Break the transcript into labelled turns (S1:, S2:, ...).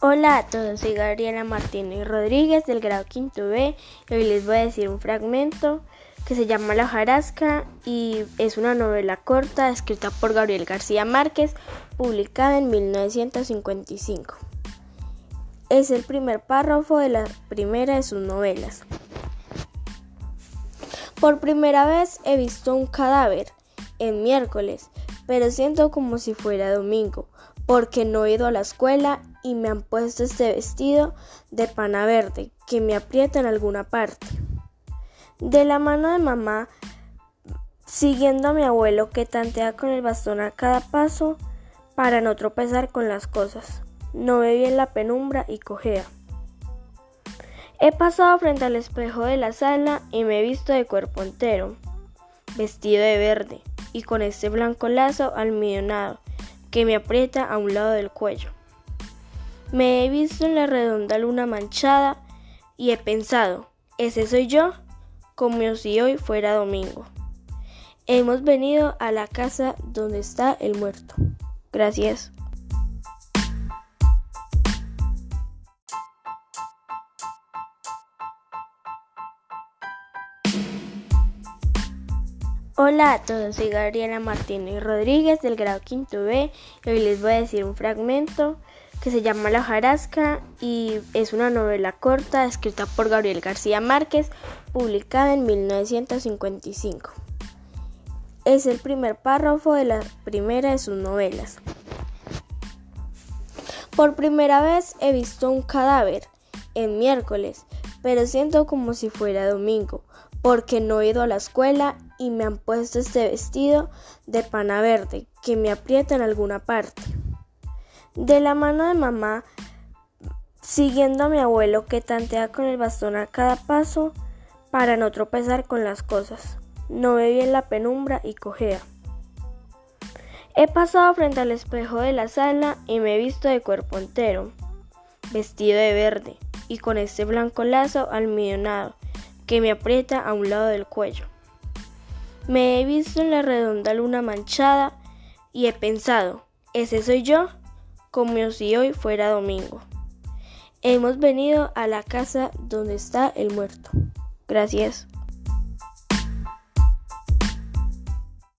S1: Hola a todos, soy Gabriela Martínez Rodríguez del grado quinto B y hoy les voy a decir un fragmento que se llama La hojarasca y es una novela corta escrita por Gabriel García Márquez, publicada en 1955. Es el primer párrafo de la primera de sus novelas. Por primera vez he visto un cadáver en miércoles, pero siento como si fuera domingo, porque no he ido a la escuela y me han puesto este vestido de pana verde que me aprieta en alguna parte. De la mano de mamá, siguiendo a mi abuelo que tantea con el bastón a cada paso para no tropezar con las cosas. No ve bien la penumbra y cojea. He pasado frente al espejo de la sala y me he visto de cuerpo entero, vestido de verde y con este blanco lazo almidonado que me aprieta a un lado del cuello. Me he visto en la redonda luna manchada y he pensado, ¿ese soy yo? Como si hoy fuera domingo. Hemos venido a la casa donde está el muerto. Gracias. Hola a todos, soy Gabriela Martínez Rodríguez del grado quinto B y hoy les voy a decir un fragmento que se llama La hojarasca y es una novela corta escrita por Gabriel García Márquez, publicada en 1955. Es el primer párrafo de la primera de sus novelas. Por primera vez he visto un cadáver en miércoles, pero siento como si fuera domingo, porque no he ido a la escuela y me han puesto este vestido de pana verde que me aprieta en alguna parte. De la mano de mamá, siguiendo a mi abuelo que tantea con el bastón a cada paso para no tropezar con las cosas. No ve bien la penumbra y cojea. He pasado frente al espejo de la sala y me he visto de cuerpo entero, vestido de verde y con este blanco lazo almidonado que me aprieta a un lado del cuello. Me he visto en la redonda luna manchada y he pensado, ¿ese soy yo? como si hoy fuera domingo. Hemos venido a la casa donde está el muerto. Gracias.